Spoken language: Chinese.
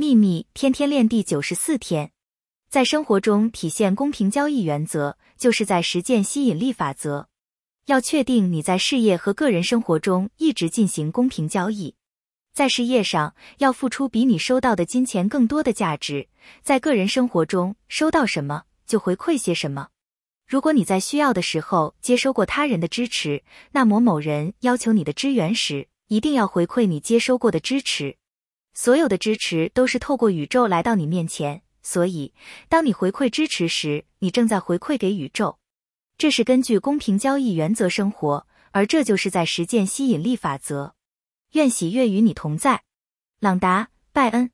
秘密天天练第九十四天，在生活中体现公平交易原则，就是在实践吸引力法则。要确定你在事业和个人生活中一直进行公平交易。在事业上，要付出比你收到的金钱更多的价值；在个人生活中，收到什么就回馈些什么。如果你在需要的时候接收过他人的支持，那么某人要求你的支援时，一定要回馈你接收过的支持。所有的支持都是透过宇宙来到你面前，所以当你回馈支持时，你正在回馈给宇宙。这是根据公平交易原则生活，而这就是在实践吸引力法则。愿喜悦与你同在，朗达·拜恩。